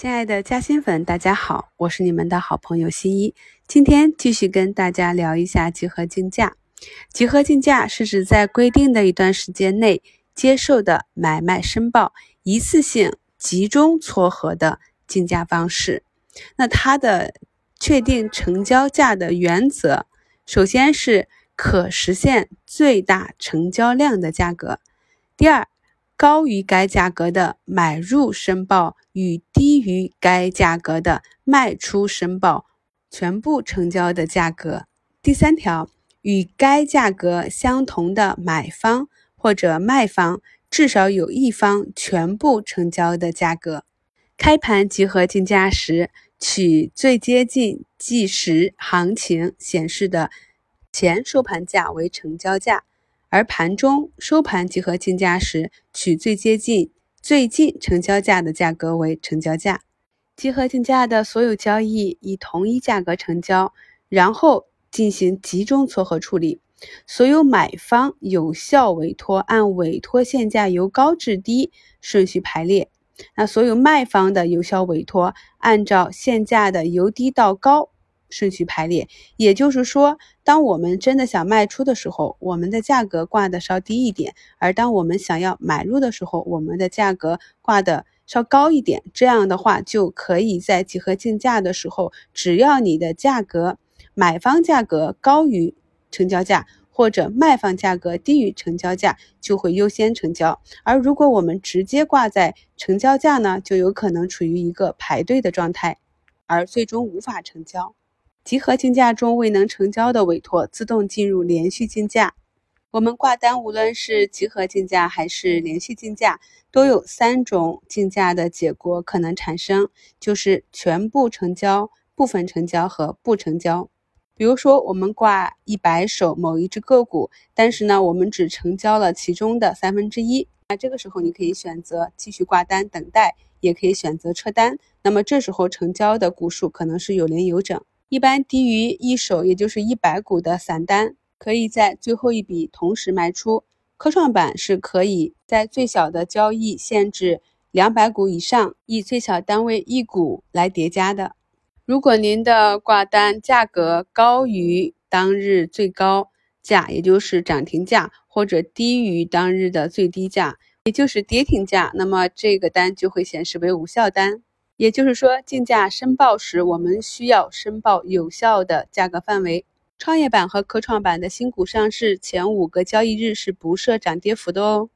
亲爱的嘉兴粉，大家好，我是你们的好朋友新一。今天继续跟大家聊一下集合竞价。集合竞价是指在规定的一段时间内接受的买卖申报一次性集中撮合的竞价方式。那它的确定成交价的原则，首先是可实现最大成交量的价格。第二。高于该价格的买入申报与低于该价格的卖出申报全部成交的价格。第三条，与该价格相同的买方或者卖方至少有一方全部成交的价格。开盘集合竞价时，取最接近计时行情显示的前收盘价为成交价。而盘中收盘集合竞价时，取最接近、最近成交价的价格为成交价。集合竞价的所有交易以同一价格成交，然后进行集中撮合处理。所有买方有效委托按委托限价由高至低顺序排列，那所有卖方的有效委托按照限价的由低到高。顺序排列，也就是说，当我们真的想卖出的时候，我们的价格挂的稍低一点；而当我们想要买入的时候，我们的价格挂的稍高一点。这样的话，就可以在集合竞价的时候，只要你的价格买方价格高于成交价，或者卖方价格低于成交价，就会优先成交。而如果我们直接挂在成交价呢，就有可能处于一个排队的状态，而最终无法成交。集合竞价中未能成交的委托自动进入连续竞价。我们挂单，无论是集合竞价还是连续竞价，都有三种竞价的结果可能产生，就是全部成交、部分成交和不成交。比如说，我们挂一百手某一只个股，但是呢，我们只成交了其中的三分之一，那这个时候你可以选择继续挂单等待，也可以选择撤单。那么这时候成交的股数可能是有零有整。一般低于一手，也就是一百股的散单，可以在最后一笔同时卖出。科创板是可以在最小的交易限制两百股以上，以最小单位一股来叠加的。如果您的挂单价格高于当日最高价，也就是涨停价，或者低于当日的最低价，也就是跌停价，那么这个单就会显示为无效单。也就是说，竞价申报时，我们需要申报有效的价格范围。创业板和科创板的新股上市前五个交易日是不设涨跌幅的哦。